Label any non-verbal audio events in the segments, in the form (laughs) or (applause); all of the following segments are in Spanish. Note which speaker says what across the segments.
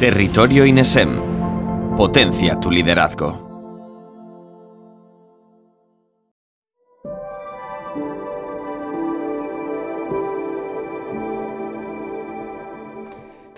Speaker 1: Territorio INESEM. Potencia tu liderazgo.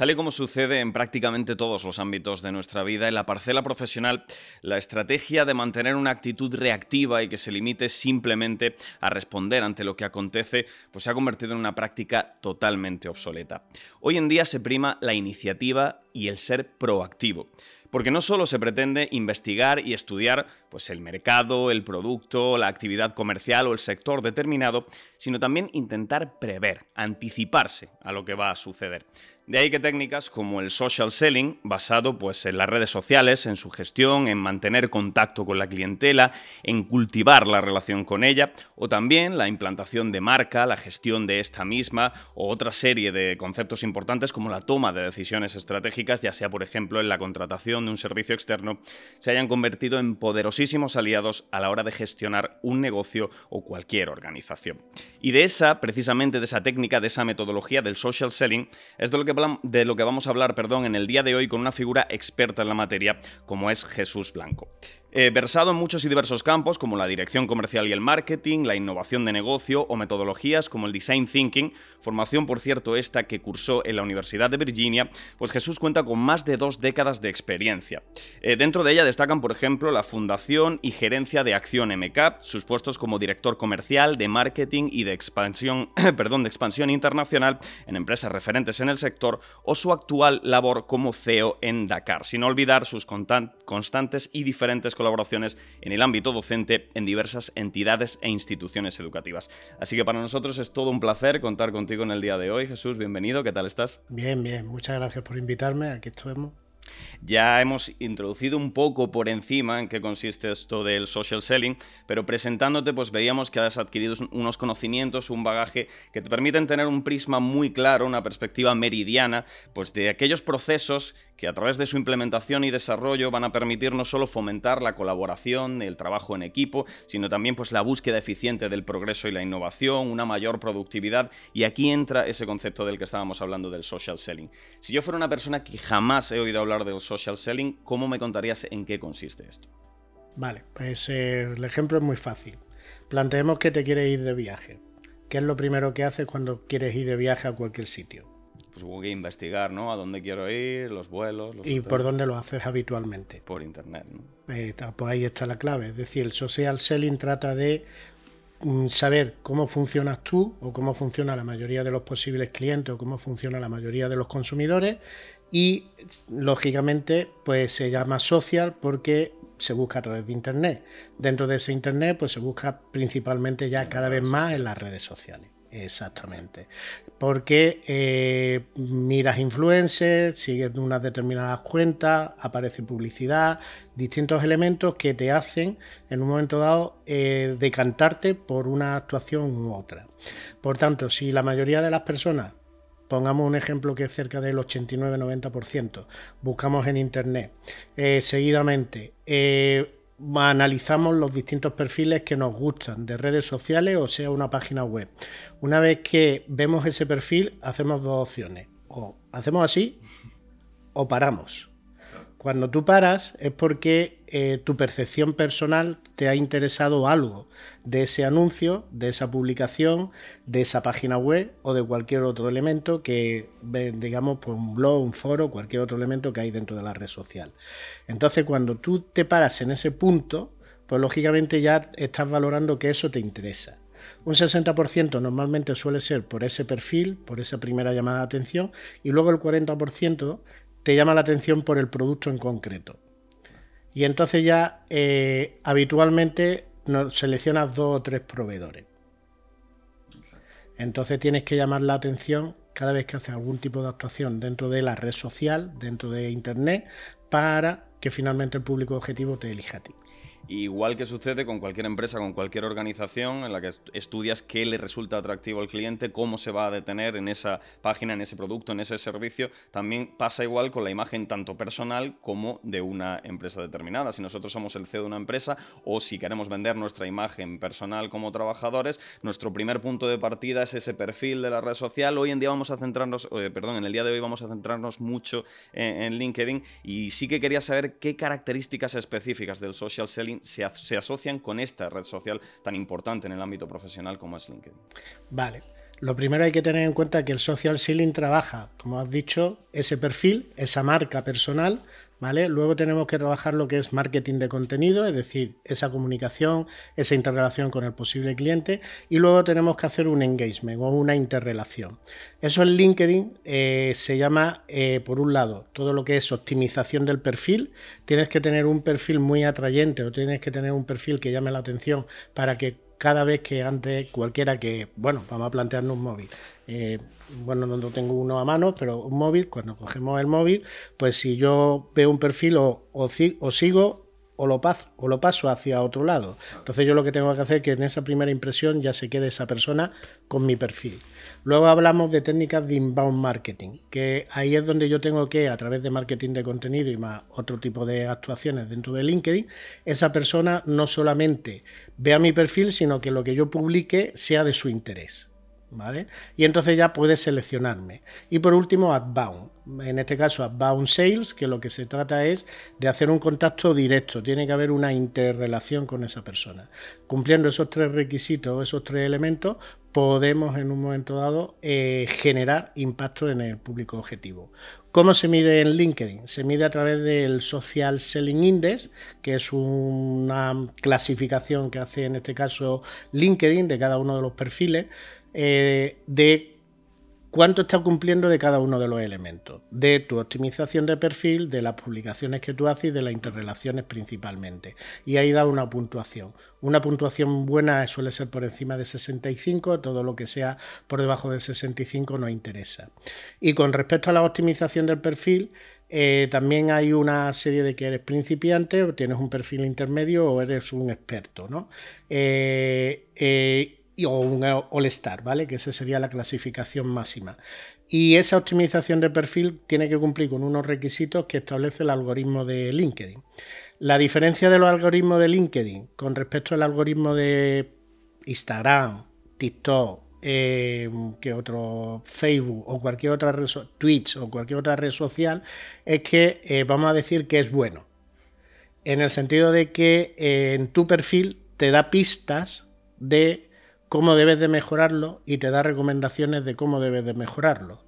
Speaker 1: Tal y como sucede en prácticamente todos los ámbitos de nuestra vida, en la parcela profesional, la estrategia de mantener una actitud reactiva y que se limite simplemente a responder ante lo que acontece, pues se ha convertido en una práctica totalmente obsoleta. Hoy en día se prima la iniciativa y el ser proactivo porque no solo se pretende investigar y estudiar pues, el mercado, el producto, la actividad comercial o el sector determinado, sino también intentar prever, anticiparse a lo que va a suceder. De ahí que técnicas como el social selling, basado pues, en las redes sociales, en su gestión, en mantener contacto con la clientela, en cultivar la relación con ella, o también la implantación de marca, la gestión de esta misma, o otra serie de conceptos importantes como la toma de decisiones estratégicas, ya sea por ejemplo en la contratación de un servicio externo, se hayan convertido en poderosísimos aliados a la hora de gestionar un negocio o cualquier organización. Y de esa, precisamente de esa técnica, de esa metodología del social selling, es de lo que de lo que vamos a hablar perdón, en el día de hoy con una figura experta en la materia como es Jesús Blanco. Eh, versado en muchos y diversos campos como la dirección comercial y el marketing, la innovación de negocio o metodologías como el design thinking, formación por cierto esta que cursó en la Universidad de Virginia, pues Jesús cuenta con más de dos décadas de experiencia. Eh, dentro de ella destacan por ejemplo la fundación y gerencia de Acción MK, sus puestos como director comercial, de marketing y de expansión, (clears throat) perdón, de expansión internacional en empresas referentes en el sector o su actual labor como CEO en Dakar, sin olvidar sus constantes y diferentes colaboraciones en el ámbito docente en diversas entidades e instituciones educativas. Así que para nosotros es todo un placer contar contigo en el día de hoy. Jesús, bienvenido, ¿qué tal estás?
Speaker 2: Bien, bien, muchas gracias por invitarme, aquí estamos.
Speaker 1: Ya hemos introducido un poco por encima en qué consiste esto del social selling, pero presentándote pues veíamos que has adquirido unos conocimientos, un bagaje que te permiten tener un prisma muy claro, una perspectiva meridiana, pues de aquellos procesos que a través de su implementación y desarrollo van a permitir no solo fomentar la colaboración, el trabajo en equipo, sino también pues la búsqueda eficiente del progreso y la innovación, una mayor productividad y aquí entra ese concepto del que estábamos hablando del social selling. Si yo fuera una persona que jamás he oído hablar del social selling, ¿cómo me contarías en qué consiste esto?
Speaker 2: Vale, pues eh, el ejemplo es muy fácil. Planteemos que te quieres ir de viaje. ¿Qué es lo primero que haces cuando quieres ir de viaje a cualquier sitio?
Speaker 1: Pues hubo que investigar, ¿no? A dónde quiero ir, los vuelos.
Speaker 2: ¿Y por dónde lo haces habitualmente?
Speaker 1: Por internet, ¿no?
Speaker 2: Eh, pues ahí está la clave. Es decir, el social selling trata de mm, saber cómo funcionas tú o cómo funciona la mayoría de los posibles clientes o cómo funciona la mayoría de los consumidores y lógicamente pues se llama social porque se busca a través de internet. Dentro de ese internet pues se busca principalmente ya cada vez más en las redes sociales. Exactamente. Porque eh, miras influencers, sigues unas determinadas cuentas, aparece publicidad, distintos elementos que te hacen en un momento dado eh, decantarte por una actuación u otra. Por tanto, si la mayoría de las personas pongamos un ejemplo que es cerca del 89-90%, buscamos en Internet eh, seguidamente, eh, analizamos los distintos perfiles que nos gustan de redes sociales o sea una página web. Una vez que vemos ese perfil, hacemos dos opciones. O hacemos así o paramos. Cuando tú paras es porque eh, tu percepción personal te ha interesado algo de ese anuncio, de esa publicación, de esa página web o de cualquier otro elemento que, digamos, por un blog, un foro, cualquier otro elemento que hay dentro de la red social. Entonces, cuando tú te paras en ese punto, pues lógicamente ya estás valorando que eso te interesa. Un 60% normalmente suele ser por ese perfil, por esa primera llamada de atención, y luego el 40% te llama la atención por el producto en concreto. Y entonces ya eh, habitualmente seleccionas dos o tres proveedores. Entonces tienes que llamar la atención cada vez que haces algún tipo de actuación dentro de la red social, dentro de Internet, para que finalmente el público objetivo te elija a ti.
Speaker 1: Igual que sucede con cualquier empresa, con cualquier organización en la que estudias qué le resulta atractivo al cliente, cómo se va a detener en esa página, en ese producto, en ese servicio, también pasa igual con la imagen tanto personal como de una empresa determinada. Si nosotros somos el CEO de una empresa o si queremos vender nuestra imagen personal como trabajadores, nuestro primer punto de partida es ese perfil de la red social. Hoy en día vamos a centrarnos, eh, perdón, en el día de hoy vamos a centrarnos mucho en, en LinkedIn y sí que quería saber qué características específicas del social selling se, asocian con esta red social tan importante en el ámbito profesional como es LinkedIn.
Speaker 2: Vale. Lo primero hay que tener en cuenta que el social selling trabaja, como has dicho, ese perfil, esa marca personal, Luego tenemos que trabajar lo que es marketing de contenido, es decir, esa comunicación, esa interrelación con el posible cliente, y luego tenemos que hacer un engagement o una interrelación. Eso en LinkedIn eh, se llama, eh, por un lado, todo lo que es optimización del perfil. Tienes que tener un perfil muy atrayente o tienes que tener un perfil que llame la atención para que cada vez que antes cualquiera que, bueno, vamos a plantearnos un móvil. Eh, bueno, no tengo uno a mano, pero un móvil, cuando cogemos el móvil, pues si yo veo un perfil o, o, o sigo o lo, paso, hacia otro lado. Entonces yo lo que tengo que hacer es que en esa primera impresión ya se quede esa persona con mi perfil. Luego hablamos de técnicas de inbound marketing, que ahí es donde yo tengo que, a través de marketing de contenido y más otro tipo de actuaciones dentro de LinkedIn, esa persona no solamente vea mi perfil, sino que lo que yo publique sea de su interés. Y entonces ya puede seleccionarme. Y por último, Adbound. En este caso, Adbound Sales, que lo que se trata es de hacer un contacto directo. Tiene que haber una interrelación con esa persona. Cumpliendo esos tres requisitos, esos tres elementos, podemos en un momento dado eh, generar impacto en el público objetivo. ¿Cómo se mide en LinkedIn? Se mide a través del Social Selling Index, que es una clasificación que hace en este caso LinkedIn de cada uno de los perfiles, eh, de cuánto está cumpliendo de cada uno de los elementos, de tu optimización de perfil, de las publicaciones que tú haces y de las interrelaciones principalmente. Y ahí da una puntuación. Una puntuación buena suele ser por encima de 65, todo lo que sea por debajo de 65 no interesa. Y con respecto a la optimización del perfil, eh, también hay una serie de que eres principiante, o tienes un perfil intermedio o eres un experto, ¿no? Eh, o un All-Star, ¿vale? Que esa sería la clasificación máxima. Y esa optimización de perfil tiene que cumplir con unos requisitos que establece el algoritmo de LinkedIn. La diferencia de los algoritmos de LinkedIn con respecto al algoritmo de Instagram, TikTok, eh, que otro Facebook o cualquier otra red, Twitch o cualquier otra red social es que eh, vamos a decir que es bueno. En el sentido de que eh, en tu perfil te da pistas de cómo debes de mejorarlo y te da recomendaciones de cómo debes de mejorarlo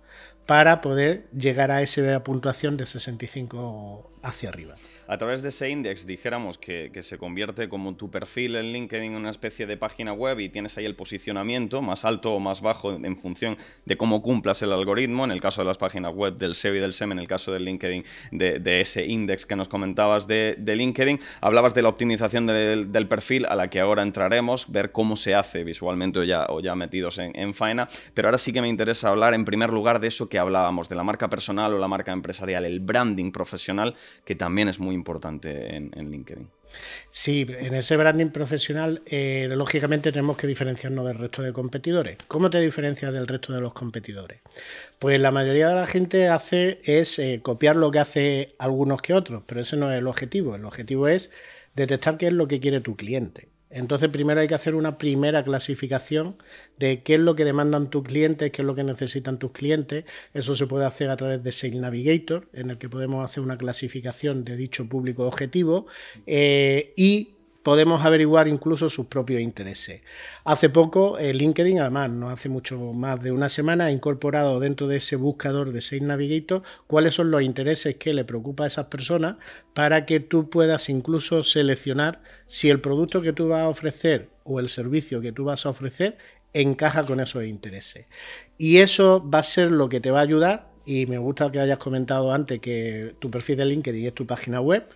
Speaker 2: para poder llegar a esa puntuación de 65 hacia arriba
Speaker 1: a través de ese index dijéramos que, se convierte como tu perfil en LinkedIn en una especie de página web y tienes ahí el posicionamiento más alto o más bajo en función de cómo cumplas el algoritmo, en el caso de las páginas web del SEO y del SEM, en el caso del LinkedIn, de, ese index que nos comentabas de, LinkedIn, hablabas de la optimización del, perfil a la que ahora entraremos, ver cómo se hace visualmente o ya, o ya metidos en, en faena, pero ahora sí que me interesa hablar en primer lugar de eso que hablábamos, de la marca personal o la marca empresarial, el branding profesional, que también es muy importante en, LinkedIn.
Speaker 2: Sí, en ese branding profesional, eh, lógicamente tenemos que diferenciarnos del resto de competidores. ¿Cómo te diferencias del resto de los competidores? Pues la mayoría de la gente hace es eh, copiar lo que hace algunos que otros, pero ese no es el objetivo. El objetivo es detectar qué es lo que quiere tu cliente. Entonces, primero hay que hacer una primera clasificación de qué es lo que demandan tus clientes, qué es lo que necesitan tus clientes. Eso se puede hacer a través de Sales Navigator, en el que podemos hacer una clasificación de dicho público objetivo eh, y podemos averiguar incluso sus propios intereses. Hace poco, eh, LinkedIn, además, no hace mucho más de una semana, ha incorporado dentro de ese buscador de Sales Navigator cuáles son los intereses que le preocupa a esas personas para que tú puedas incluso seleccionar si el producto que tú vas a ofrecer o el servicio que tú vas a ofrecer encaja con esos intereses. Y eso va a ser lo que te va a ayudar, y me gusta que hayas comentado antes que tu perfil de LinkedIn es tu página web,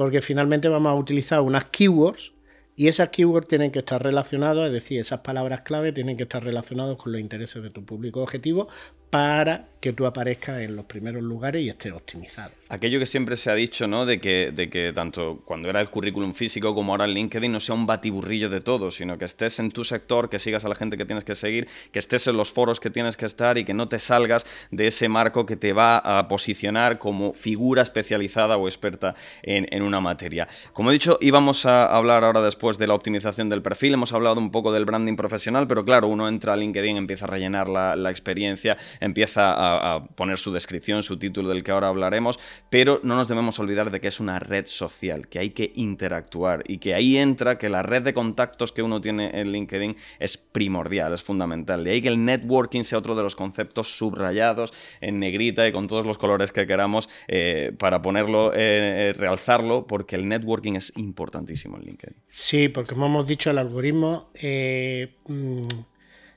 Speaker 2: porque finalmente vamos a utilizar unas keywords y esas keywords tienen que estar relacionadas, es decir, esas palabras clave tienen que estar relacionadas con los intereses de tu público objetivo para que tú aparezcas en los primeros lugares y estés optimizado.
Speaker 1: Aquello que siempre se ha dicho, ¿no? De que, de que tanto cuando era el currículum físico como ahora el LinkedIn no sea un batiburrillo de todo, sino que estés en tu sector, que sigas a la gente que tienes que seguir, que estés en los foros que tienes que estar y que no te salgas de ese marco que te va a posicionar como figura especializada o experta en, una materia. Como he dicho, íbamos a hablar ahora después de la optimización del perfil, hemos hablado un poco del branding profesional, pero claro, uno entra a LinkedIn, empieza a rellenar la, la experiencia, empieza a, a poner su descripción, su título del que ahora hablaremos, pero no nos debemos olvidar de que es una red social, que hay que interactuar y que ahí entra que la red de contactos que uno tiene en LinkedIn es primordial, es fundamental. De ahí que el networking sea otro de los conceptos subrayados en negrita y con todos los colores que queramos eh, para ponerlo, eh, eh, realzarlo, porque el networking es importantísimo en LinkedIn.
Speaker 2: Sí, porque como hemos dicho, el algoritmo, mm,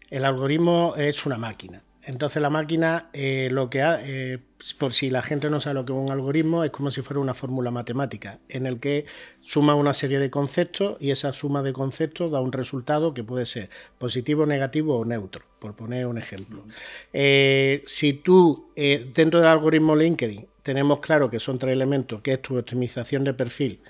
Speaker 2: el algoritmo es una máquina. Entonces la máquina eh, lo que ha, eh, por si la gente no sabe lo que es un algoritmo, es como si fuera una fórmula matemática, en el que suma una serie de conceptos y esa suma de conceptos da un resultado que puede ser positivo, negativo o neutro, por poner un ejemplo. Eh, si tú dentro del algoritmo LinkedIn tenemos claro que son tres elementos, que es tu optimización de perfil,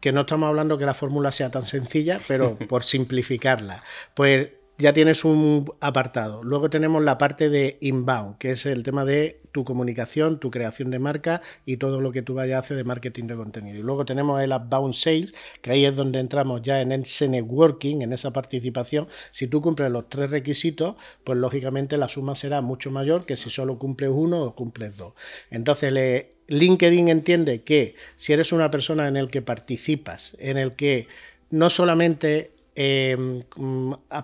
Speaker 2: que no estamos hablando que la fórmula sea tan sencilla, pero (laughs) por simplificarla, pues ya tienes un apartado. Luego tenemos la parte de inbound, que es el tema de tu comunicación, tu creación de marca y todo lo que tú vayas a hacer de marketing de contenido. Y luego tenemos el outbound sales, que ahí es donde entramos ya en ese networking, en esa participación. Si tú cumples los tres requisitos, pues lógicamente la suma será mucho mayor que si solo cumples uno o cumples dos. Entonces, LinkedIn entiende que si eres una persona en el que participas, en el que no solamente eh,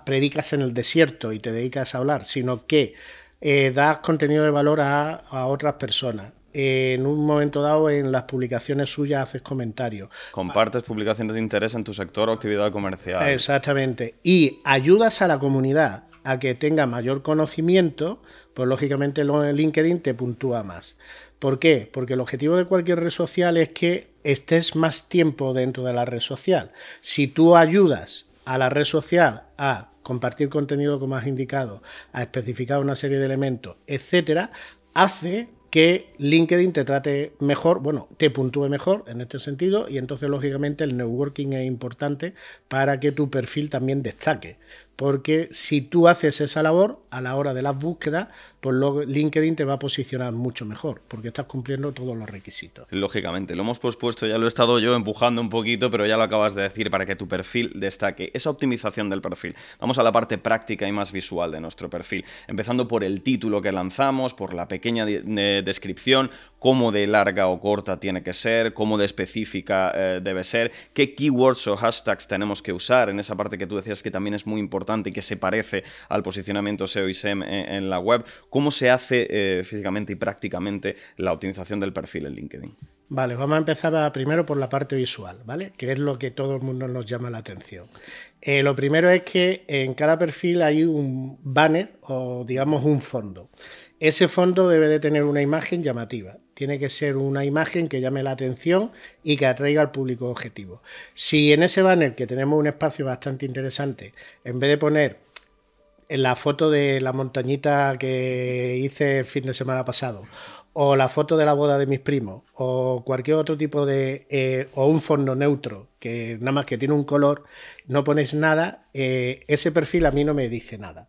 Speaker 2: predicas en el desierto y te dedicas a hablar, sino que eh, das contenido de valor a, otras personas. en un momento dado, en las publicaciones suyas haces comentarios.
Speaker 1: Compartes publicaciones de interés en tu sector o actividad comercial.
Speaker 2: Exactamente. Y ayudas a la comunidad a que tenga mayor conocimiento, pues lógicamente LinkedIn te puntúa más. ¿Por qué? Porque el objetivo de cualquier red social es que estés más tiempo dentro de la red social. Si tú ayudas a la red social a compartir contenido como has indicado, a especificar una serie de elementos, etcétera, hace que LinkedIn te trate mejor, bueno, te puntúe mejor en este sentido y entonces lógicamente el networking es importante para que tu perfil también destaque porque si tú haces esa labor a la hora de las búsquedas, pues LinkedIn te va a posicionar mucho mejor, porque estás cumpliendo todos los requisitos.
Speaker 1: Lógicamente, lo hemos pospuesto, ya lo he estado yo empujando un poquito, pero ya lo acabas de decir para que tu perfil destaque. Esa optimización del perfil. Vamos a la parte práctica y más visual de nuestro perfil, empezando por el título que lanzamos, por la pequeña descripción, cómo de larga o corta tiene que ser, cómo de específica eh, debe ser, qué keywords o hashtags tenemos que usar en esa parte que tú decías que también es muy importante y que se parece al posicionamiento SEO y SEM en, la web. ¿Cómo se hace eh, físicamente y prácticamente la optimización del perfil en LinkedIn?
Speaker 2: Vale, vamos a empezar primero por la parte visual, ¿vale? Que es lo que todo el mundo nos llama la atención. Eh, lo primero es que en cada perfil hay un banner o digamos un fondo. Ese fondo debe de tener una imagen llamativa. Tiene que ser una imagen que llame la atención y que atraiga al público objetivo. Si en ese banner, que tenemos un espacio bastante interesante, en vez de poner en la foto de la montañita que hice el fin de semana pasado, o la foto de la boda de mis primos, o cualquier otro tipo de. Eh, o un fondo neutro, que nada más que tiene un color, no pones nada, eh, ese perfil a mí no me dice nada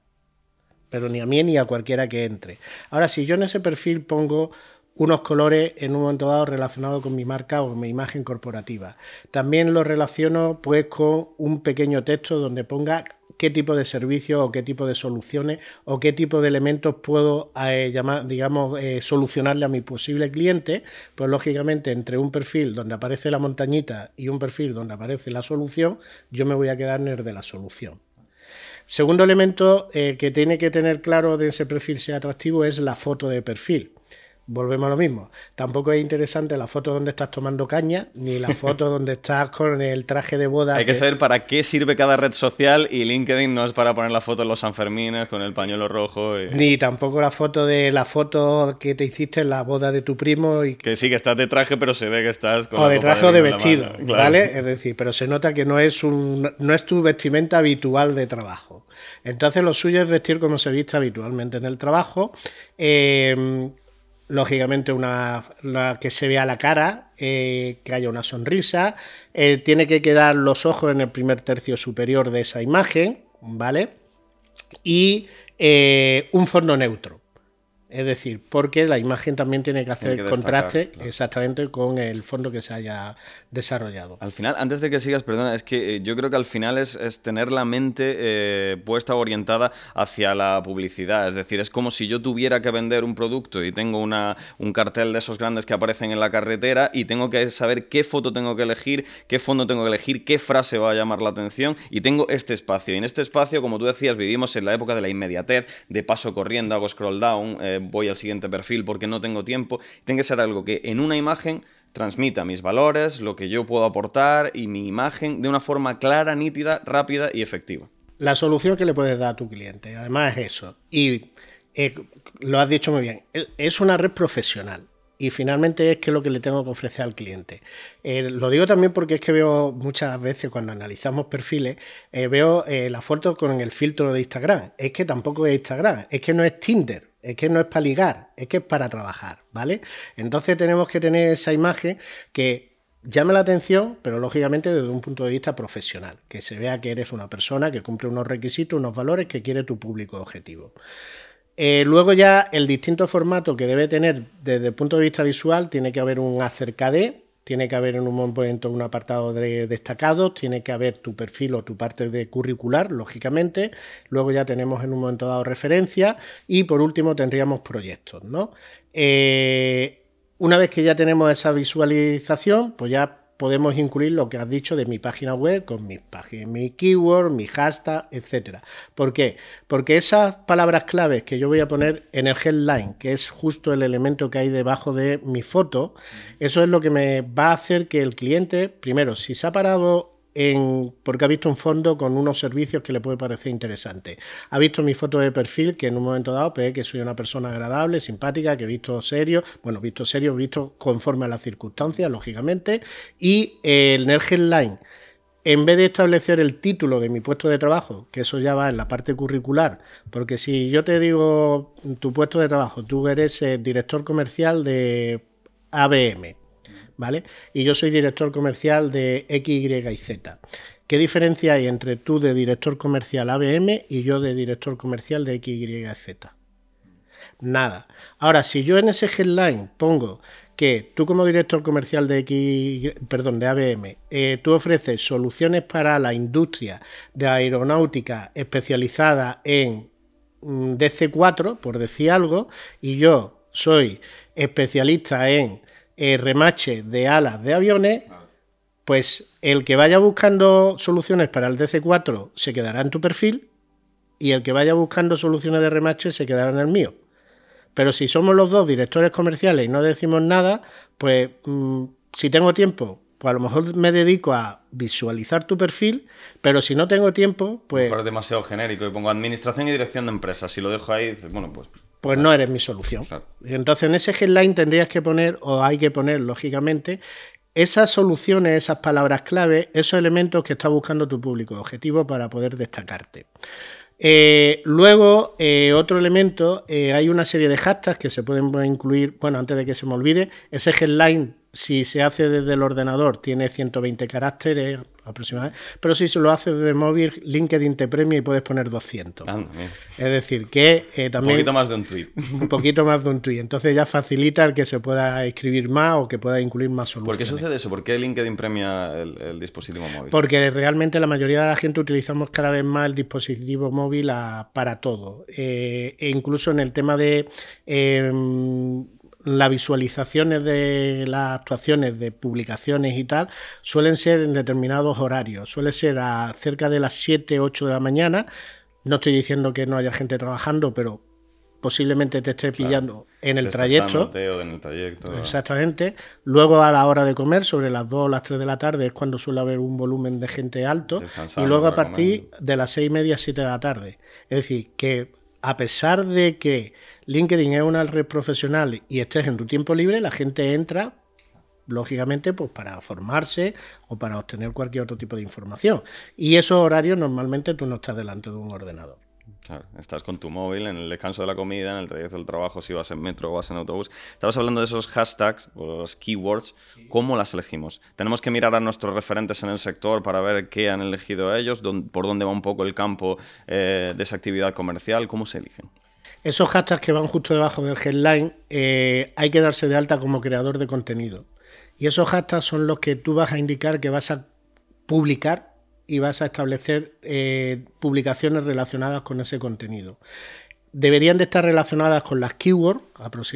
Speaker 2: pero ni a mí ni a cualquiera que entre. Ahora, si yo en ese perfil pongo unos colores en un momento dado relacionados con mi marca o mi imagen corporativa. También lo relaciono pues con un pequeño texto donde ponga qué tipo de servicios o qué tipo de soluciones o qué tipo de elementos puedo eh, llamar, digamos, eh, solucionarle a mi posible cliente, pues lógicamente entre un perfil donde aparece la montañita y un perfil donde aparece la solución, yo me voy a quedar en el de la solución. Segundo elemento eh, que tiene que tener claro de ese perfil sea atractivo es la foto de perfil volvemos a lo mismo. Tampoco es interesante la foto donde estás tomando caña, ni la (laughs) foto donde estás con el traje de boda.
Speaker 1: Hay que, saber para qué sirve cada red social y LinkedIn no es para poner la foto en los Sanfermines con el pañuelo rojo.
Speaker 2: Ni tampoco la foto de la foto que te hiciste en la boda de tu primo. Y...
Speaker 1: Que sí, que estás de traje, pero se ve que estás con...
Speaker 2: O de traje o de vestido, ¿vale? Es decir, pero se nota que no es, un, no es tu vestimenta habitual de trabajo. Entonces lo suyo es vestir como se viste habitualmente en el trabajo. Em, lógicamente una, que se vea la cara, eh, que haya una sonrisa, eh, tiene que quedar los ojos en el primer tercio superior de esa imagen, ¿vale? Y eh, un fondo neutro. Es decir, porque la imagen también tiene que hacer contraste exactamente con el fondo que se haya desarrollado.
Speaker 1: Al final, antes de que sigas, perdona, es que eh, yo creo que al final es, tener la mente eh, puesta orientada hacia la publicidad. Es decir, es como si yo tuviera que vender un producto y tengo una, un cartel de esos grandes que aparecen en la carretera y tengo que saber qué foto tengo que elegir, qué fondo tengo que elegir, qué frase va a llamar la atención y tengo este espacio. Y en este espacio, como tú decías, vivimos en la época de la inmediatez, de paso corriendo, hago scroll down. Eh, voy al siguiente perfil porque no tengo tiempo. Tiene que ser algo que en una imagen transmita mis valores, lo que yo puedo aportar y mi imagen de una forma clara, nítida, rápida y efectiva.
Speaker 2: La solución que le puedes dar a tu cliente, además es eso. Y eh, lo has dicho muy bien, es una red profesional y finalmente es que lo que le tengo que ofrecer al cliente. Eh, lo digo también porque es que veo muchas veces cuando analizamos perfiles, eh, veo la foto con el filtro de Instagram. Es que tampoco es Instagram, es que no es Tinder es que no es para ligar, es que es para trabajar, ¿vale? Entonces tenemos que tener esa imagen que llame la atención, pero lógicamente desde un punto de vista profesional, que se vea que eres una persona que cumple unos requisitos, unos valores que quiere tu público objetivo. Eh, luego ya el distinto formato que debe tener desde el punto de vista visual tiene que haber un acerca de, tiene que haber en un momento un apartado de destacados, tiene que haber tu perfil o tu parte de curricular, lógicamente. Luego ya tenemos en un momento dado referencia y por último tendríamos proyectos, ¿no? Eh, una vez que ya tenemos esa visualización, pues ya podemos incluir lo que has dicho de mi página web con mis páginas, mi keyword, mi hashtag, etcétera. ¿Por qué? Porque esas palabras claves que yo voy a poner en el headline, que es justo el elemento que hay debajo de mi foto, eso es lo que me va a hacer que el cliente, primero, si se ha parado porque ha visto un fondo con unos servicios que le puede parecer interesante. Ha visto mi foto de perfil, que en un momento dado ve que soy una persona agradable, simpática, que he visto serio, bueno, visto serio, visto conforme a las circunstancias, lógicamente, y el headline en vez de establecer el título de mi puesto de trabajo, que eso ya va en la parte curricular, porque si yo te digo tu puesto de trabajo, tú eres eh, director comercial de ABM, ¿vale? Y yo soy director comercial de X, Y y Z. ¿Qué diferencia hay entre tú de director comercial ABM y yo de director comercial de X, Y y Z? Nada. Ahora, si yo en ese headline pongo que tú como director comercial de X, perdón, de ABM, eh, tú ofreces soluciones para la industria de aeronáutica especializada en mm, DC4, por decir algo, y yo soy especialista en eh, remache de alas de aviones, pues el que vaya buscando soluciones para el DC4 se quedará en tu perfil y el que vaya buscando soluciones de remache se quedará en el mío. Pero si somos los dos directores comerciales y no decimos nada, pues mm, si tengo tiempo, pues a lo mejor me dedico a visualizar tu perfil, pero si no tengo tiempo, pues...
Speaker 1: es demasiado genérico y pongo administración y dirección de empresas. Si lo dejo ahí, bueno, pues
Speaker 2: pues no eres mi solución. Entonces en ese headline tendrías que poner, o hay que poner, lógicamente, esas soluciones, esas palabras clave, esos elementos que está buscando tu público objetivo para poder destacarte. Eh, luego, eh, otro elemento, eh, hay una serie de hashtags que se pueden incluir, bueno, antes de que se me olvide, ese headline, si se hace desde el ordenador, tiene 120 caracteres aproximadamente. Pero si se lo haces desde móvil, LinkedIn te premia y puedes poner 200. es decir, que eh, también...
Speaker 1: Un poquito más de un tweet. (laughs)
Speaker 2: Un poquito más de un tweet. Entonces ya facilita el que se pueda escribir más o que pueda incluir más soluciones.
Speaker 1: ¿Por qué sucede eso? ¿Por qué LinkedIn premia el, dispositivo móvil?
Speaker 2: Porque realmente la mayoría de la gente utilizamos cada vez más el dispositivo móvil para todo. Eh, e incluso en el tema de... Em, las visualizaciones de las actuaciones de publicaciones y tal suelen ser en determinados horarios. Suele ser a cerca de las 7, 8 de la mañana. No estoy diciendo que no haya gente trabajando, pero posiblemente te esté pillando en el trayecto.
Speaker 1: en el trayecto.
Speaker 2: Exactamente. Luego a la hora de comer, sobre las 2 o las 3 de la tarde, es cuando suele haber un volumen de gente alto. Y luego a partir de las 6 y media, 7 de la tarde. Es decir, que a pesar de que LinkedIn es una red profesional y estés en tu tiempo libre, la gente entra, lógicamente, pues para formarse o para obtener cualquier otro tipo de información. Y esos horarios normalmente tú no estás delante de un ordenador.
Speaker 1: Claro, estás con tu móvil en el descanso de la comida, en el trayecto del trabajo, si vas en metro o vas en autobús. Estabas hablando de esos hashtags o los keywords. ¿Cómo las elegimos? Tenemos que mirar a nuestros referentes en el sector para ver qué han elegido ellos, por dónde va un poco el campo eh, de esa actividad comercial. ¿Cómo se eligen?
Speaker 2: Esos hashtags que van justo debajo del headline eh, hay que darse de alta como creador de contenido. Y esos hashtags son los que tú vas a indicar que vas a publicar y vas a establecer eh, publicaciones relacionadas con ese contenido. Deberían de estar relacionadas con las keywords,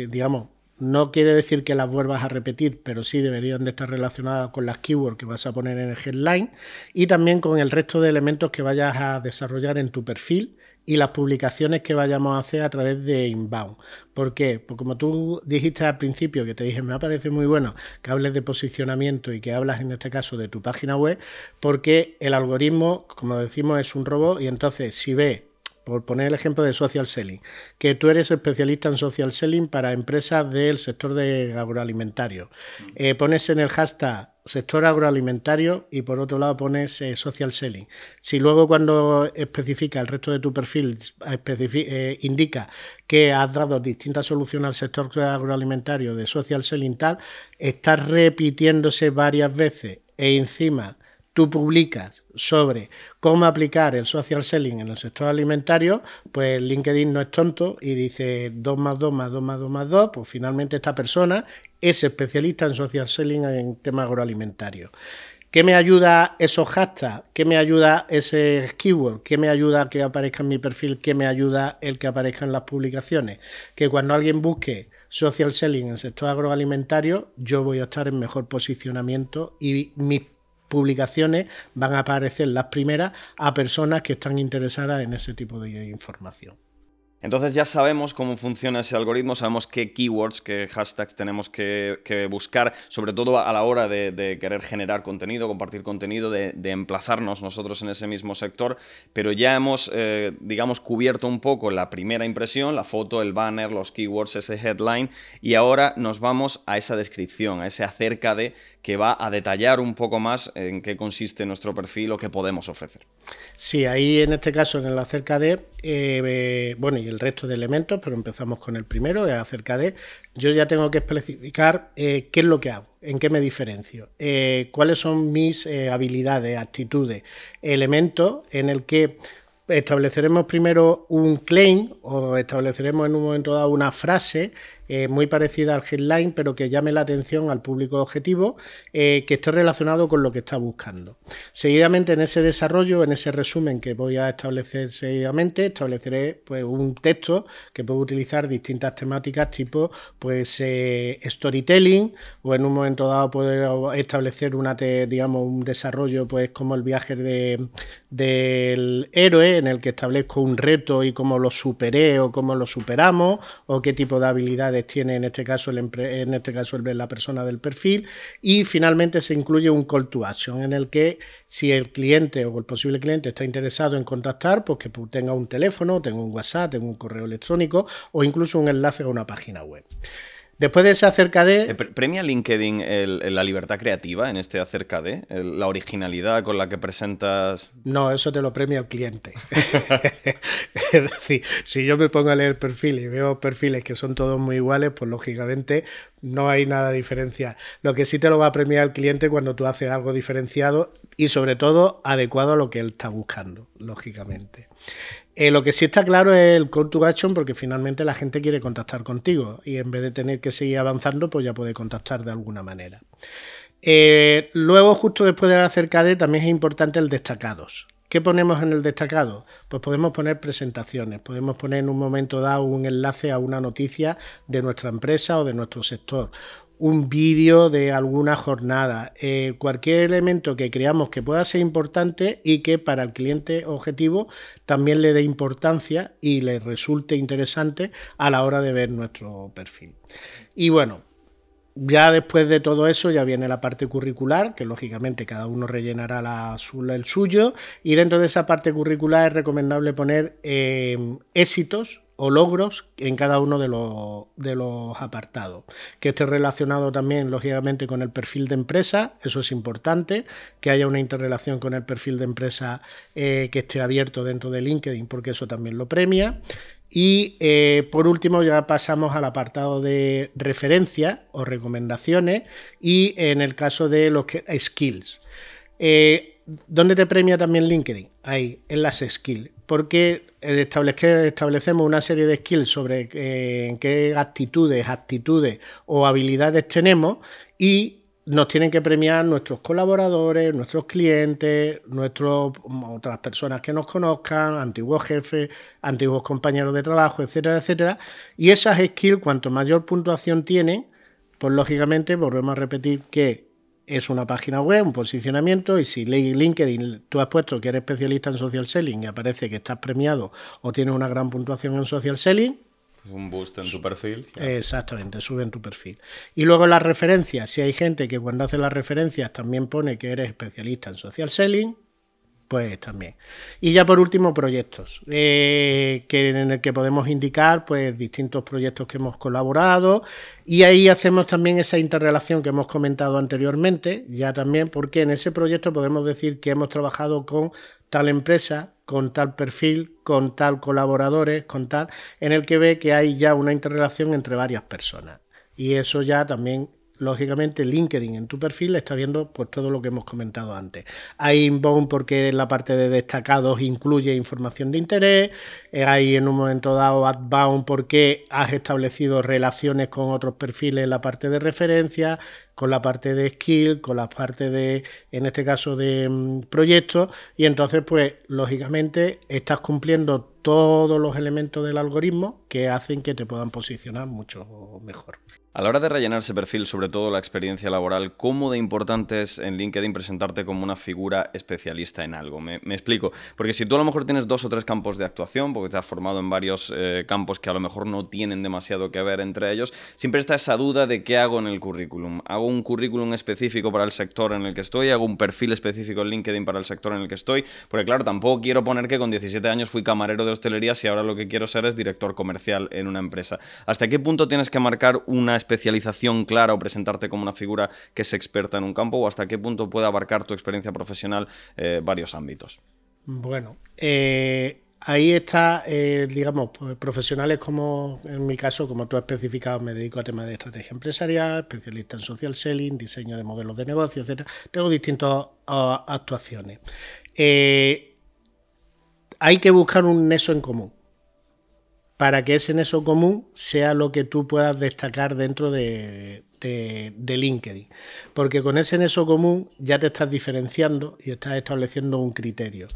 Speaker 2: digamos, no quiere decir que las vuelvas a repetir, pero sí deberían de estar relacionadas con las keywords que vas a poner en el headline y también con el resto de elementos que vayas a desarrollar en tu perfil y las publicaciones que vayamos a hacer a través de Inbound. ¿Por qué? Pues como tú dijiste al principio, que te dije, me parece muy bueno que hables de posicionamiento y que hablas en este caso de tu página web, porque el algoritmo, como decimos, es un robot y entonces si ve por poner el ejemplo de social selling, que tú eres especialista en social selling para empresas del sector de agroalimentario. Eh, pones en el hashtag sector agroalimentario y por otro lado pones eh, social selling. Si luego cuando especifica el resto de tu perfil eh, indica que has dado distintas soluciones al sector agroalimentario de social selling tal, estás repitiéndose varias veces e encima tú publicas sobre cómo aplicar el social selling en el sector alimentario, pues LinkedIn no es tonto y dice 2 más 2 más 2 más 2 más 2, pues finalmente esta persona es especialista en social selling en tema agroalimentario. ¿Qué me ayuda esos hashtags? ¿Qué me ayuda ese keyword? ¿Qué me ayuda que aparezca en mi perfil? ¿Qué me ayuda el que aparezca en las publicaciones? Que cuando alguien busque social selling en el sector agroalimentario, yo voy a estar en mejor posicionamiento y mis publicaciones van a aparecer las primeras a personas que están interesadas en ese tipo de información.
Speaker 1: Entonces ya sabemos cómo funciona ese algoritmo, sabemos qué keywords, qué hashtags tenemos que, buscar, sobre todo a la hora de, querer generar contenido, compartir contenido, de, emplazarnos nosotros en ese mismo sector, pero ya hemos, eh, digamos, cubierto un poco la primera impresión, la foto, el banner, los keywords, ese headline, y ahora nos vamos a esa descripción, a ese acerca de que va a detallar un poco más en qué consiste nuestro perfil o qué podemos ofrecer.
Speaker 2: Sí, ahí en este caso en el acerca de, eh, bueno, y el resto de elementos, pero empezamos con el primero, acerca de, yo ya tengo que especificar eh, qué es lo que hago, en qué me diferencio, eh, cuáles son mis habilidades, actitudes, elementos en el que estableceremos primero un claim o estableceremos en un momento dado una frase eh, muy parecida al headline, pero que llame la atención al público objetivo, eh, que esté relacionado con lo que está buscando. Seguidamente, en ese desarrollo, en ese resumen que voy a establecer seguidamente, estableceré pues, un texto que puedo utilizar distintas temáticas tipo pues, eh, storytelling, o en un momento dado puedo establecer una digamos, un desarrollo pues, como el viaje de, del héroe, en el que establezco un reto y cómo lo superé o cómo lo superamos, o qué tipo de habilidades tiene en este caso, el en este caso la persona del perfil y finalmente se incluye un call to action en el que si el cliente o el posible cliente está interesado en contactar, pues que tenga un teléfono, tenga un WhatsApp, tenga un correo electrónico o incluso un enlace a una página web. Después de ese acerca de...
Speaker 1: Eh, ¿Premia LinkedIn la libertad creativa en este acerca de? la originalidad con la que presentas...
Speaker 2: No, eso te lo premia el cliente. (laughs) es decir, si yo me pongo a leer perfiles y veo perfiles que son todos muy iguales, pues lógicamente no hay nada de diferencia. Lo que sí te lo va a premiar el cliente cuando tú haces algo diferenciado y sobre todo adecuado a lo que él está buscando, lógicamente. Eh, lo que sí está claro es el call to action porque finalmente la gente quiere contactar contigo y en vez de tener que seguir avanzando, pues ya puede contactar de alguna manera. Eh, luego, justo después de la acerca de, también es importante el destacados. ¿Qué ponemos en el destacado? Pues podemos poner presentaciones, podemos poner en un momento dado un enlace a una noticia de nuestra empresa o de nuestro sector, un vídeo de alguna jornada, eh, cualquier elemento que creamos que pueda ser importante y que para el cliente objetivo también le dé importancia y le resulte interesante a la hora de ver nuestro perfil. Y bueno, ya después de todo eso ya viene la parte curricular, que lógicamente cada uno rellenará la, el suyo, y dentro de esa parte curricular es recomendable poner eh, éxitos o logros en cada uno de los, de los apartados. Que esté relacionado también, lógicamente, con el perfil de empresa, eso es importante, que haya una interrelación con el perfil de empresa eh, que esté abierto dentro de LinkedIn, porque eso también lo premia. Y eh, por último ya pasamos al apartado de referencias o recomendaciones y en el caso de los skills. Eh, ¿Dónde te premia también LinkedIn? Ahí, en las skills. Porque establecemos una serie de skills sobre eh, qué actitudes, actitudes o habilidades tenemos y nos tienen que premiar nuestros colaboradores, nuestros clientes, nuestros, otras personas que nos conozcan, antiguos jefes, antiguos compañeros de trabajo, etcétera, etcétera. Y esas skills, cuanto mayor puntuación tienen, pues lógicamente volvemos a repetir que es una página web, un posicionamiento, y si LinkedIn tú has puesto que eres especialista en social selling y aparece que estás premiado o tienes una gran puntuación en social selling,
Speaker 1: un boost en tu perfil.
Speaker 2: Exactamente, sube en tu perfil. Y luego las referencias, si hay gente que cuando hace las referencias también pone que eres especialista en social selling, pues también. Y ya por último, proyectos, eh, que en el que podemos indicar pues distintos proyectos que hemos colaborado y ahí hacemos también esa interrelación que hemos comentado anteriormente, ya también porque en ese proyecto podemos decir que hemos trabajado con tal empresa, con tal perfil, con tal colaboradores, con tal, en el que ve que hay ya una interrelación entre varias personas. Y eso ya también lógicamente LinkedIn en tu perfil está viendo pues todo lo que hemos comentado antes. Hay inbound porque en la parte de destacados incluye información de interés, eh, hay en un momento dado outbound porque has establecido relaciones con otros perfiles en la parte de referencia, con la parte de skill, con la parte de, en este caso, de mm, proyectos, y entonces, pues, lógicamente, estás cumpliendo todos los elementos del algoritmo que hacen que te puedan posicionar mucho mejor.
Speaker 1: A la hora de rellenar ese perfil, sobre todo la experiencia laboral, ¿cómo de importante es en LinkedIn presentarte como una figura especialista en algo? Me, explico. Porque si tú a lo mejor tienes dos o tres campos de actuación, porque te has formado en varios eh, campos que a lo mejor no tienen demasiado que ver entre ellos, siempre está esa duda de qué hago en el currículum. ¿Hago un currículum específico para el sector en el que estoy? ¿Hago un perfil específico en LinkedIn para el sector en el que estoy? Porque claro, tampoco quiero poner que con 17 años fui camarero de hostelería si ahora lo que quiero ser es director comercial en una empresa. ¿Hasta qué punto tienes que marcar una especialización clara o presentarte como una figura que es experta en un campo o hasta qué punto puede abarcar tu experiencia profesional eh, varios ámbitos?
Speaker 2: Bueno, eh, ahí está, eh, digamos, pues, profesionales como en mi caso, como tú has especificado, me dedico a temas de estrategia empresarial, especialista en social selling, diseño de modelos de negocio, etcétera. Tengo distintas actuaciones. hay que buscar un neso en común para que ese nexo común sea lo que tú puedas destacar dentro de, LinkedIn. Porque con ese nexo común ya te estás diferenciando y estás estableciendo un criterio.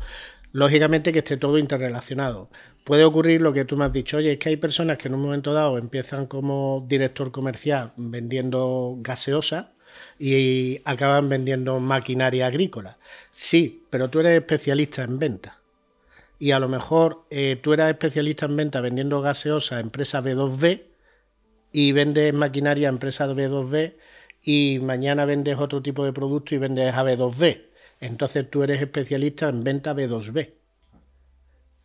Speaker 2: Lógicamente que esté todo interrelacionado. Puede ocurrir lo que tú me has dicho, oye, es que hay personas que en un momento dado empiezan como director comercial vendiendo gaseosa y acaban vendiendo maquinaria agrícola. Sí, pero tú eres especialista en venta y a lo mejor eh, tú eras especialista en venta vendiendo gaseosa a empresa B2B y vendes maquinaria a empresa B2B y mañana vendes otro tipo de producto y vendes a B2B. Entonces tú eres especialista en venta B2B.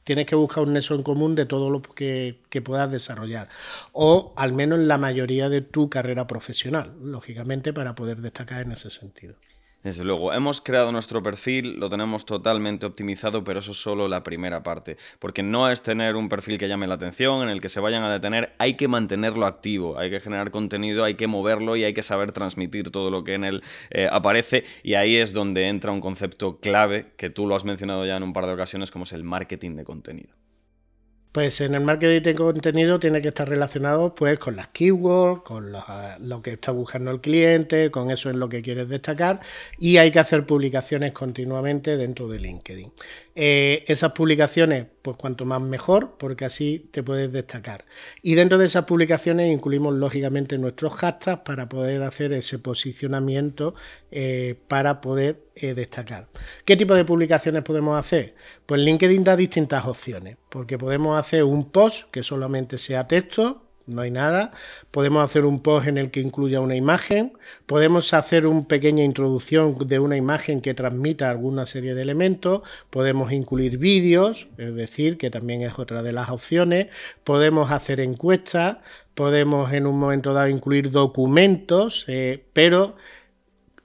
Speaker 2: Tienes que buscar un nexo en común de todo lo que, que puedas desarrollar. O al menos en la mayoría de tu carrera profesional, lógicamente, para poder destacar en ese sentido.
Speaker 1: Desde luego, hemos creado nuestro perfil, lo tenemos totalmente optimizado, pero eso es solo la primera parte, porque no es tener un perfil que llame la atención, en el que se vayan a detener, hay que mantenerlo activo, hay que generar contenido, hay que moverlo y hay que saber transmitir todo lo que en él eh, aparece, y ahí es donde entra un concepto clave, que tú lo has mencionado ya en un par de ocasiones, como es el marketing de contenido.
Speaker 2: Pues en el marketing de contenido tiene que estar relacionado pues con las keywords, con lo que está buscando el cliente, con eso es lo que quieres destacar y hay que hacer publicaciones continuamente dentro de LinkedIn. Eh, esas publicaciones, pues cuanto más mejor, porque así te puedes destacar. Y dentro de esas publicaciones incluimos lógicamente nuestros hashtags para poder hacer ese posicionamiento eh, para poder eh, destacar. ¿Qué tipo de publicaciones podemos hacer? Pues LinkedIn da distintas opciones, porque podemos hacer un post que solamente sea texto, no hay nada. Podemos hacer un post en el que incluya una imagen. Podemos hacer una pequeña introducción de una imagen que transmita alguna serie de elementos. Podemos incluir vídeos, es decir, que también es otra de las opciones. Podemos hacer encuestas. Podemos en un momento dado incluir documentos, eh, pero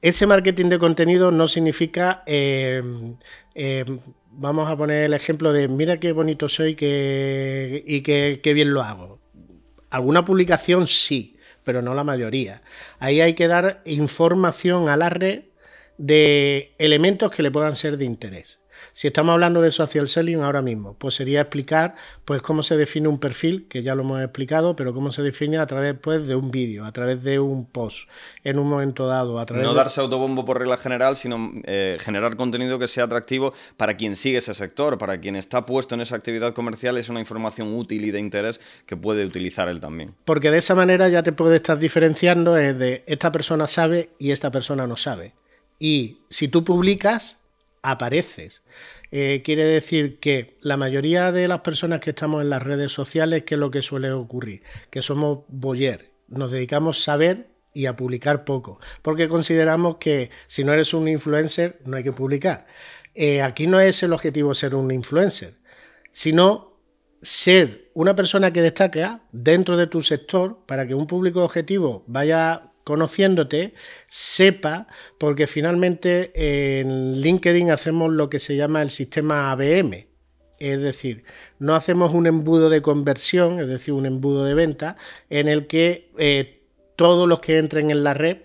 Speaker 2: ese marketing de contenido no significa... Eh, eh, vamos a poner el ejemplo de mira qué bonito soy que, y qué, bien lo hago Alguna publicación sí, pero no la mayoría. Ahí hay que dar información a la red de elementos que le puedan ser de interés. Si estamos hablando de social selling ahora mismo, pues sería explicar pues cómo se define un perfil, que ya lo hemos explicado, pero cómo se define a través pues, de un vídeo, a través de un post, en un momento dado. A través
Speaker 1: no darse autobombo por regla general, sino eh, generar contenido que sea atractivo para quien sigue ese sector, para quien está puesto en esa actividad comercial, es una información útil y de interés que puede utilizar él también.
Speaker 2: Porque de esa manera ya te puedes estar diferenciando de esta persona sabe y esta persona no sabe. Y si tú publicas, apareces. Eh, quiere decir que la mayoría de las personas que estamos en las redes sociales, ¿qué es lo que suele ocurrir? Que somos boyer, nos dedicamos a saber y a publicar poco, porque consideramos que si no eres un influencer no hay que publicar. Eh, aquí no es el objetivo ser un influencer, sino ser una persona que destaca dentro de tu sector para que un público objetivo vaya conociéndote, sepa, porque finalmente en LinkedIn hacemos lo que se llama el sistema ABM. Es decir, no hacemos un embudo de conversión, es decir, un embudo de venta, en el que eh, todos los que entren en la red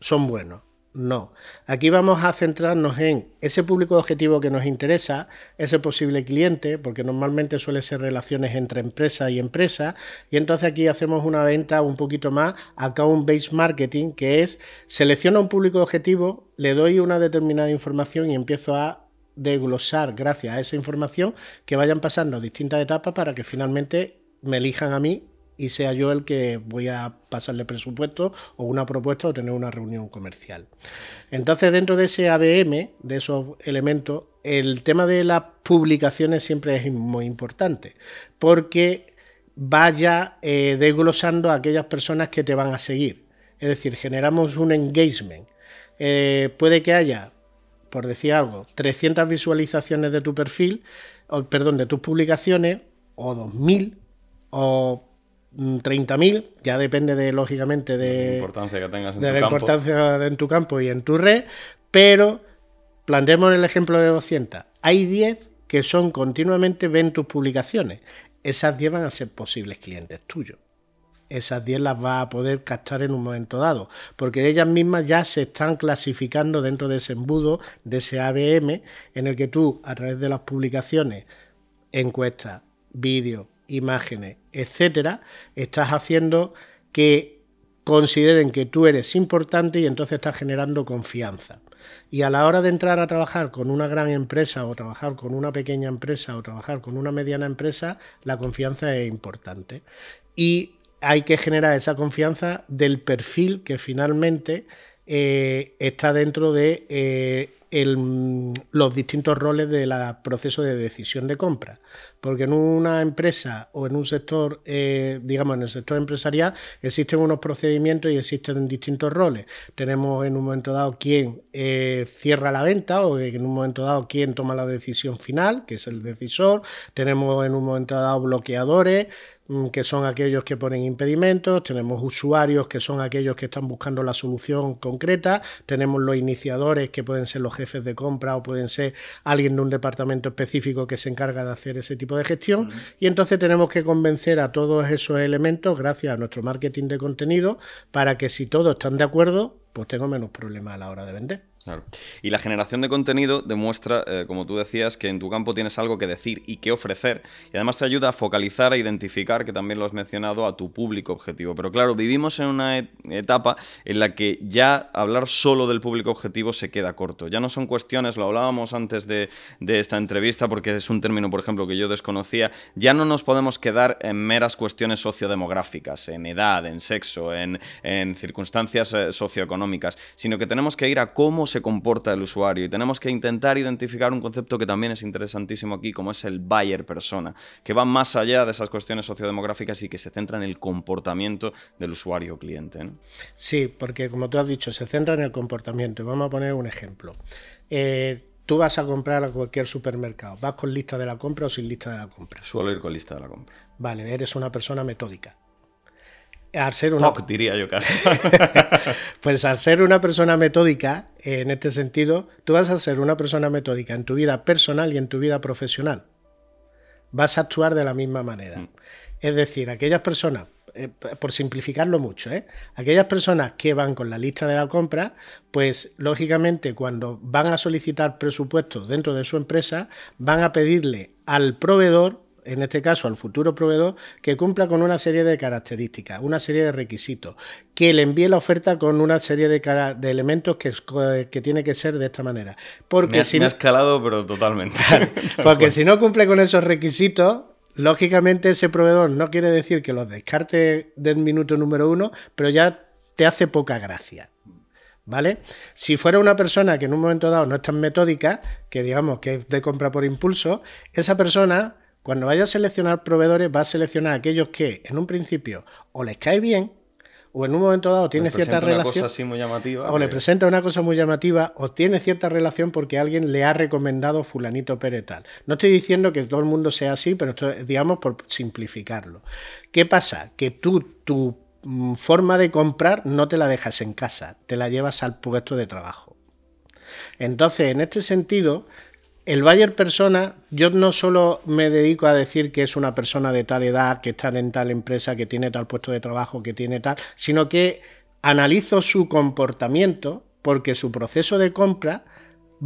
Speaker 2: son buenos. No. Aquí vamos a centrarnos en ese público objetivo que nos interesa, ese posible cliente, porque normalmente suele ser relaciones entre empresa y empresa, y entonces aquí hacemos una venta un poquito más account-based marketing, que es selecciono un público objetivo, le doy una determinada información y empiezo a desglosar gracias a esa información que vayan pasando distintas etapas para que finalmente me elijan a mí y sea yo el que voy a pasarle presupuesto o una propuesta o tener una reunión comercial. Entonces, dentro de ese ABM, de esos elementos, el tema de las publicaciones siempre es muy importante, porque vaya eh, desglosando a aquellas personas que te van a seguir. Es decir, generamos un engagement. Eh, puede que haya, por decir algo, 300 visualizaciones de tu perfil, o, perdón, de tus publicaciones, o 2000, o 30.000, mm, ya depende de, lógicamente, de,
Speaker 1: la importancia que tengas en
Speaker 2: de
Speaker 1: tu
Speaker 2: la
Speaker 1: campo.
Speaker 2: importancia en tu campo y en tu red, pero planteemos el ejemplo de 200. Hay 10 que son continuamente ven tus publicaciones. Esas 10 van a ser posibles clientes tuyos. Esas 10 las vas a poder captar en un momento dado, porque ellas mismas ya se están clasificando dentro de ese embudo, de ese ABM, en el que tú, a través de las publicaciones, encuestas, vídeos, imágenes, etcétera, estás haciendo que consideren que tú eres importante y entonces estás generando confianza. Y a la hora de entrar a trabajar con una gran empresa o trabajar con una pequeña empresa o trabajar con una mediana empresa, la confianza es importante. Y hay que generar esa confianza del perfil que finalmente eh, está dentro de eh, los distintos roles del proceso de decisión de compra. Porque en una empresa o en un sector, eh, digamos, en el sector empresarial, existen unos procedimientos y existen distintos roles. Tenemos en un momento dado quién eh, cierra la venta o en un momento dado quién toma la decisión final, que es el decisor. Tenemos en un momento dado bloqueadores, que son aquellos que ponen impedimentos, tenemos usuarios que son aquellos que están buscando la solución concreta, tenemos los iniciadores que pueden ser los jefes de compra o pueden ser alguien de un departamento específico que se encarga de hacer ese tipo de gestión y entonces tenemos que convencer a todos esos elementos gracias a nuestro marketing de contenido para que si todos están de acuerdo, pues tengo menos problemas a la hora de vender.
Speaker 1: Y la generación de contenido demuestra, eh, como tú decías, que en tu campo tienes algo que decir y que ofrecer. Y además te ayuda a focalizar, a identificar, que también lo has mencionado, a tu público objetivo. Pero claro, vivimos en una etapa en la que ya hablar solo del público objetivo se queda corto. Ya no son cuestiones, lo hablábamos antes de, esta entrevista, porque es un término, por ejemplo, que yo desconocía. Ya no nos podemos quedar en meras cuestiones sociodemográficas, en edad, en sexo, en, circunstancias eh, socioeconómicas, sino que tenemos que ir a cómo se comporta el usuario y tenemos que intentar identificar un concepto que también es interesantísimo aquí, como es el buyer persona, que va más allá de esas cuestiones sociodemográficas y que se centra en el comportamiento del usuario cliente.
Speaker 2: Sí, porque como tú has dicho, se centra en el comportamiento. Vamos a poner un ejemplo. Eh, tú vas a comprar a cualquier supermercado, ¿vas con lista de la compra o sin lista de la compra?
Speaker 1: Suelo ir con lista de la compra.
Speaker 2: Vale, eres una persona metódica. Al ser una...
Speaker 1: diría yo casi. (laughs)
Speaker 2: pues al ser una persona metódica, en este sentido, tú vas a ser una persona metódica en tu vida personal y en tu vida profesional. Vas a actuar de la misma manera. Mm. Es decir, aquellas personas, eh, por simplificarlo mucho, ¿eh? aquellas personas que van con la lista de la compra, pues lógicamente cuando van a solicitar presupuestos dentro de su empresa, van a pedirle al proveedor en este caso al futuro proveedor, que cumpla con una serie de características, una serie de requisitos, que le envíe la oferta con una serie de, elementos que, que, tiene que ser de esta manera.
Speaker 1: Porque me, si me pero totalmente. (laughs) (laughs)
Speaker 2: porque si no cumple con esos requisitos, Lógicamente ese proveedor no quiere decir que los descarte del minuto número uno, pero ya te hace poca gracia. ¿Vale? Si fuera una persona que en un momento dado no es tan metódica, que digamos que es de compra por impulso, esa persona, cuando vaya a seleccionar proveedores, va a seleccionar aquellos que en un principio o les cae bien o en un momento dado tiene cierta relación.
Speaker 1: así muy llamativa.
Speaker 2: O le presenta una cosa muy llamativa, o tiene cierta relación porque alguien le ha recomendado Fulanito Pérez tal. No estoy diciendo que todo el mundo sea así, pero esto, digamos por simplificarlo. ¿Qué pasa? Que tú, tu mm, forma de comprar no te la dejas en casa, te la llevas al puesto de trabajo. Entonces, en este sentido, el Bayer persona, yo no solo me dedico a decir que es una persona de tal edad, que está en tal empresa, que tiene tal puesto de trabajo, que tiene tal, sino que analizo su comportamiento porque su proceso de compra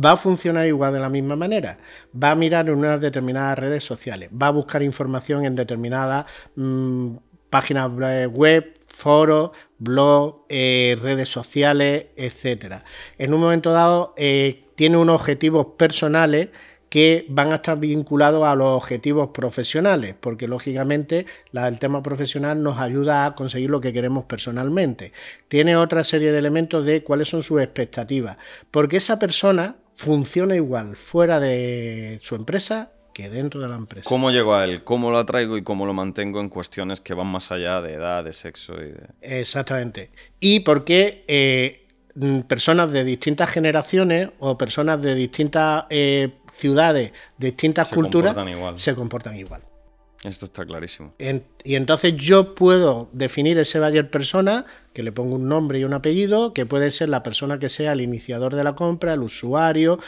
Speaker 2: va a funcionar igual de la misma manera. Va a mirar en unas determinadas redes sociales, va a buscar información en determinadas mm, páginas web, foros, blogs, eh, redes sociales, etc. En un momento dado, eh, tiene unos objetivos personales que van a estar vinculados a los objetivos profesionales, porque lógicamente el tema profesional nos ayuda a conseguir lo que queremos personalmente. Tiene otra serie de elementos de cuáles son sus expectativas, porque esa persona funciona igual fuera de su empresa que dentro de la empresa.
Speaker 1: ¿Cómo llego a él? ¿Cómo lo atraigo y cómo lo mantengo en cuestiones que van más allá de edad, de sexo y de...
Speaker 2: Exactamente. Y porque eh, personas de distintas generaciones o personas de distintas eh, ciudades, de distintas culturas, se comportan igual.
Speaker 1: Esto está clarísimo.
Speaker 2: y entonces yo puedo definir ese buyer persona, que le pongo un nombre y un apellido, que puede ser la persona que sea el iniciador de la compra, el usuario,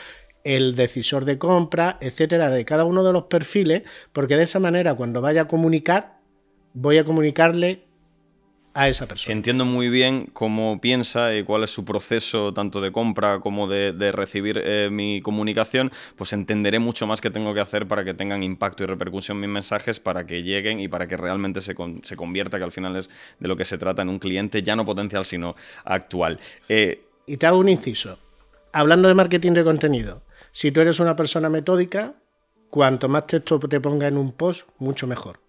Speaker 2: el decisor de compra, etcétera, de cada uno de los perfiles, porque de esa manera cuando vaya a comunicar, voy a comunicarle a esa persona.
Speaker 1: Si entiendo muy bien cómo piensa y cuál es su proceso tanto de compra como de, recibir eh, mi comunicación, pues entenderé mucho más qué tengo que hacer para que tengan impacto y repercusión mis mensajes, para que lleguen y para que realmente se, se convierta, que al final es de lo que se trata, en un cliente ya no potencial, sino actual.
Speaker 2: Eh, y te hago un inciso. Hablando de marketing de contenido, si tú eres una persona metódica, cuanto más texto te ponga en un post, mucho mejor.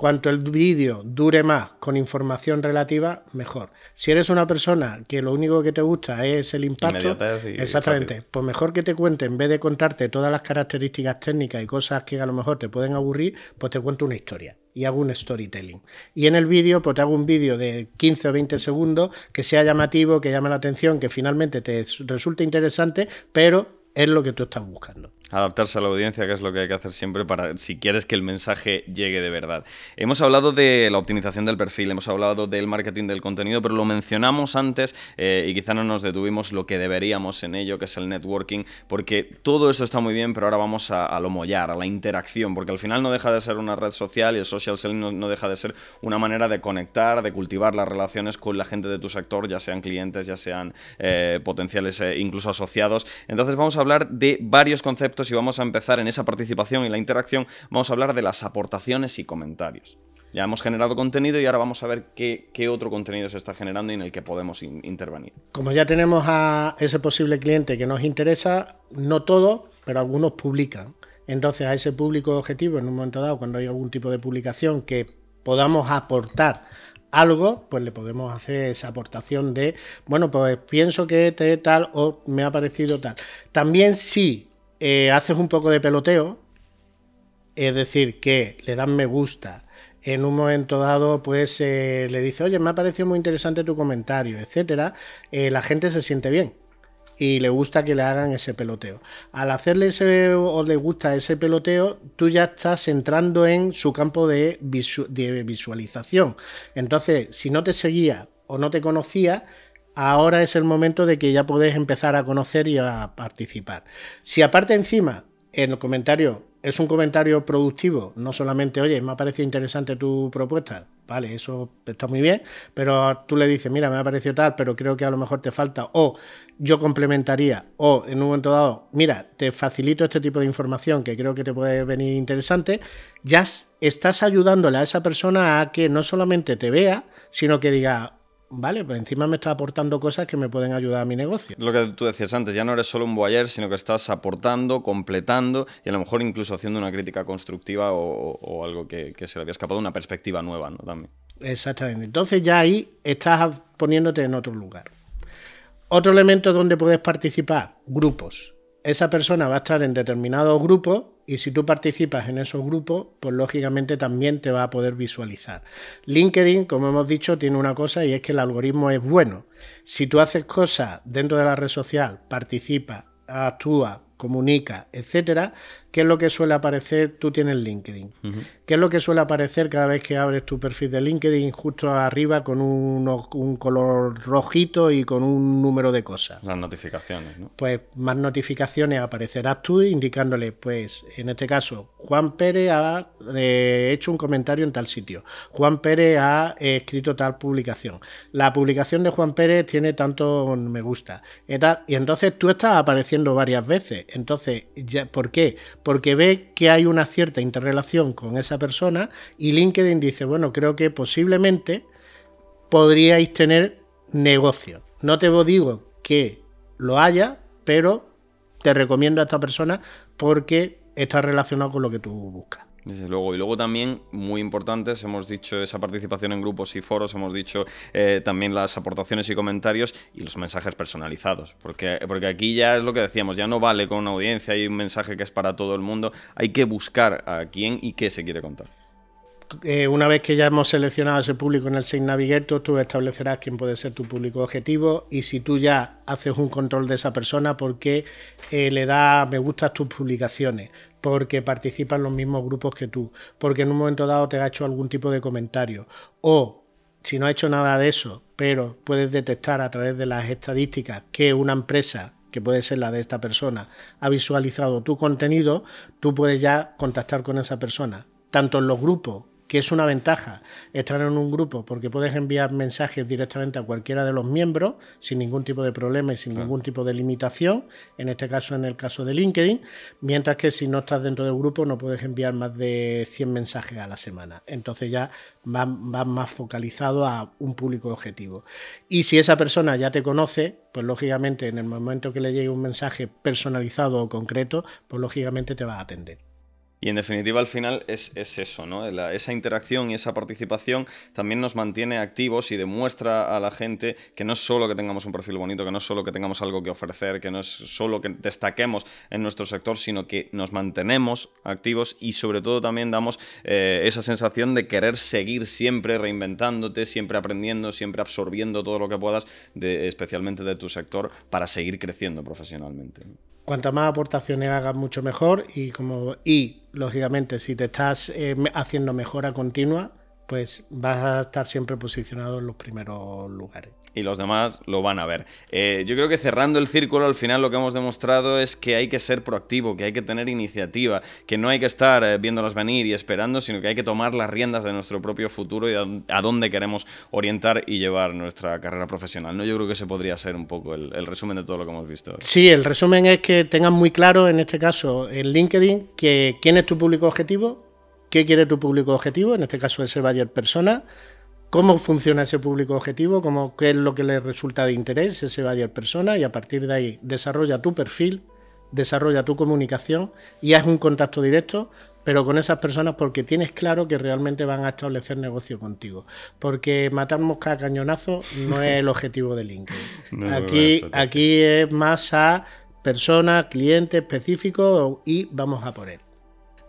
Speaker 2: Cuanto el vídeo dure más con información relativa, mejor. Si eres una persona que lo único que te gusta es el impacto, exactamente, pues mejor que te cuente, en vez de contarte todas las características técnicas y cosas que a lo mejor te pueden aburrir, pues te cuento una historia y hago un storytelling. Y en el vídeo, pues te hago un vídeo de 15 o 20 segundos que sea llamativo, que llame la atención, que finalmente te resulte interesante, pero es lo que tú estás buscando.
Speaker 1: Adaptarse a la audiencia, que es lo que hay que hacer siempre para si quieres que el mensaje llegue de verdad. Hemos hablado de la optimización del perfil, hemos hablado del marketing del contenido, pero lo mencionamos antes eh, y quizá no nos detuvimos lo que deberíamos en ello, que es el networking, porque todo esto está muy bien, pero ahora vamos a, lo mollar, a la interacción, porque al final no deja de ser una red social y el social selling no, deja de ser una manera de conectar, de cultivar las relaciones con la gente de tu sector, ya sean clientes, ya sean eh, potenciales e incluso asociados. Entonces vamos a hablar de varios conceptos y vamos a empezar en esa participación y la interacción, vamos a hablar de las aportaciones y comentarios. Ya hemos generado contenido y ahora vamos a ver qué, otro contenido se está generando y en el que podemos intervenir.
Speaker 2: Como ya tenemos a ese posible cliente que nos interesa, no todos, pero algunos publican. Entonces a ese público objetivo, en un momento dado, cuando hay algún tipo de publicación que podamos aportar algo, pues le podemos hacer esa aportación de, bueno, pues pienso que te tal o me ha parecido tal. También si eh, haces un poco de peloteo, es decir, que le dan me gusta, en un momento dado, pues eh, le dice, oye, me ha parecido muy interesante tu comentario, etcétera, eh, la gente se siente bien y le gusta que le hagan ese peloteo. Al hacerle ese o le gusta ese peloteo, tú ya estás entrando en su campo de, de visualización. Entonces, si no te seguía o no te conocía, ahora es el momento de que ya puedes empezar a conocer y a participar. Si aparte encima en el comentario es un comentario productivo, no solamente, oye, me ha parecido interesante tu propuesta, vale, eso está muy bien, pero tú le dices, mira, me ha parecido tal, pero creo que a lo mejor te falta, o yo complementaría, o en un momento dado, mira, te facilito este tipo de información que creo que te puede venir interesante, ya estás ayudándole a esa persona a que no solamente te vea, sino que diga, vale, pues encima me está aportando cosas que me pueden ayudar a mi negocio.
Speaker 1: Lo que tú decías antes, ya no eres solo un boyer, sino que estás aportando, completando y a lo mejor incluso haciendo una crítica constructiva o, algo que, se le había escapado, una perspectiva nueva, ¿no? También.
Speaker 2: Exactamente. Entonces ya ahí estás poniéndote en otro lugar. Otro elemento donde puedes participar, grupos. Esa persona va a estar en determinados grupos y si tú participas en esos grupos, pues lógicamente también te va a poder visualizar. LinkedIn, como hemos dicho, tiene una cosa y es que el algoritmo es bueno. Si tú haces cosas dentro de la red social, participa, actúa, comunica, etcétera, ¿qué es lo que suele aparecer? Tú tienes LinkedIn. ¿Qué es lo que suele aparecer cada vez que abres tu perfil de LinkedIn justo arriba con un, color rojito y con un número de cosas?
Speaker 1: Las notificaciones, ¿no?
Speaker 2: Pues más notificaciones aparecerás tú indicándole, pues en este caso, Juan Pérez ha eh, hecho un comentario en tal sitio. Juan Pérez ha eh, escrito tal publicación. La publicación de Juan Pérez tiene tanto me gusta. Y entonces tú estás apareciendo varias veces. Entonces, ¿por qué? Porque ve que hay una cierta interrelación con esa persona y LinkedIn dice, bueno, creo que posiblemente podríais tener negocio. No te digo que lo haya, pero te recomiendo a esta persona porque está relacionado con lo que tú buscas.
Speaker 1: Desde luego. Y luego también, muy importantes, hemos dicho esa participación en grupos y foros, hemos dicho eh, también las aportaciones y comentarios y los mensajes personalizados. Porque, porque aquí ya es lo que decíamos, ya no vale con una audiencia, hay un mensaje que es para todo el mundo, hay que buscar a quién y qué se quiere contar.
Speaker 2: Eh, una vez que ya hemos seleccionado ese público en el Sales Navigator, tú establecerás quién puede ser tu público objetivo y si tú ya haces un control de esa persona, porque eh, le da me gusta a tus publicaciones, porque participa en los mismos grupos que tú, porque en un momento dado te ha hecho algún tipo de comentario. O si no ha hecho nada de eso, pero puedes detectar a través de las estadísticas que una empresa que puede ser la de esta persona, ha visualizado tu contenido, tú puedes ya contactar con esa persona, tanto en los grupos que es una ventaja estar en un grupo porque puedes enviar mensajes directamente a cualquiera de los miembros sin ningún tipo de problema y sin ningún tipo de limitación, en este caso en el caso de LinkedIn, mientras que si no estás dentro del grupo no puedes enviar más de 100 mensajes a la semana. Entonces ya vas, más focalizado a un público objetivo. Y si esa persona ya te conoce, pues lógicamente en el momento que le llegue un mensaje personalizado o concreto, pues lógicamente te va a atender.
Speaker 1: Y en definitiva al final es, eso, ¿no? esa interacción y esa participación también nos mantiene activos y demuestra a la gente que no es solo que tengamos un perfil bonito, que no es solo que tengamos algo que ofrecer, que no es solo que destaquemos en nuestro sector, sino que nos mantenemos activos y sobre todo también damos eh, esa sensación de querer seguir siempre reinventándote, siempre aprendiendo, siempre absorbiendo todo lo que puedas, especialmente de tu sector, para seguir creciendo profesionalmente.
Speaker 2: Cuanta más aportaciones hagas, mucho mejor. Y como y lógicamente si te estás eh, haciendo mejora continua, pues vas a estar siempre posicionado en los primeros lugares
Speaker 1: y los demás lo van a ver. Eh, yo creo que cerrando el círculo, al final lo que hemos demostrado es que hay que ser proactivo, que hay que tener iniciativa, que no hay que estar eh, viéndolas venir y esperando, sino que hay que tomar las riendas de nuestro propio futuro y a, dónde queremos orientar y llevar nuestra carrera profesional. ¿no? Yo creo que ese podría ser un poco el, resumen de todo lo que hemos visto.
Speaker 2: Sí, el resumen es que tengan muy claro, en este caso, en LinkedIn, que quién es tu público objetivo, qué quiere tu público objetivo, en este caso ese buyer persona, cómo funciona ese público objetivo, qué es lo que le resulta de interés ese buyer persona y a partir de ahí desarrolla tu perfil desarrolla tu comunicación y haz un contacto directo pero con esas personas porque tienes claro que realmente van a establecer negocio contigo. Porque matar mosca a cañonazo no es el objetivo de LinkedIn. (laughs) aquí, aquí es más a personas, clientes específicos y vamos a por él.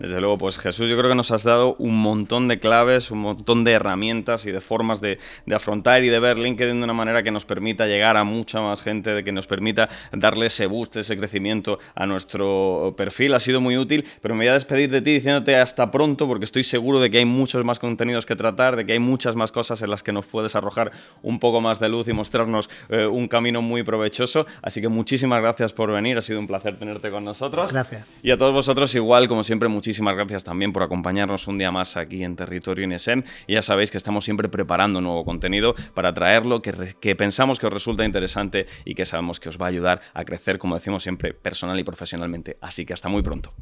Speaker 1: Desde luego, pues Jesús, yo creo que nos has dado un montón de claves, un montón de herramientas y de formas de, afrontar y de ver LinkedIn de una manera que nos permita llegar a mucha más gente, de que nos permita darle ese boost, ese crecimiento a nuestro perfil. Ha sido muy útil, pero me voy a despedir de ti diciéndote hasta pronto, porque estoy seguro de que hay muchos más contenidos que tratar, de que hay muchas más cosas en las que nos puedes arrojar un poco más de luz y mostrarnos eh, un camino muy provechoso. Así que muchísimas gracias por venir, ha sido un placer tenerte con nosotros.
Speaker 2: Gracias.
Speaker 1: Y a todos vosotros igual, como siempre, muchísimas muchísimas gracias también por acompañarnos un día más aquí en Territorio. Y ya sabéis que estamos siempre preparando nuevo contenido para traerlo que, que pensamos que os resulta interesante y que sabemos que os va a ayudar a crecer, como decimos siempre, personal y profesionalmente. Así que hasta muy pronto.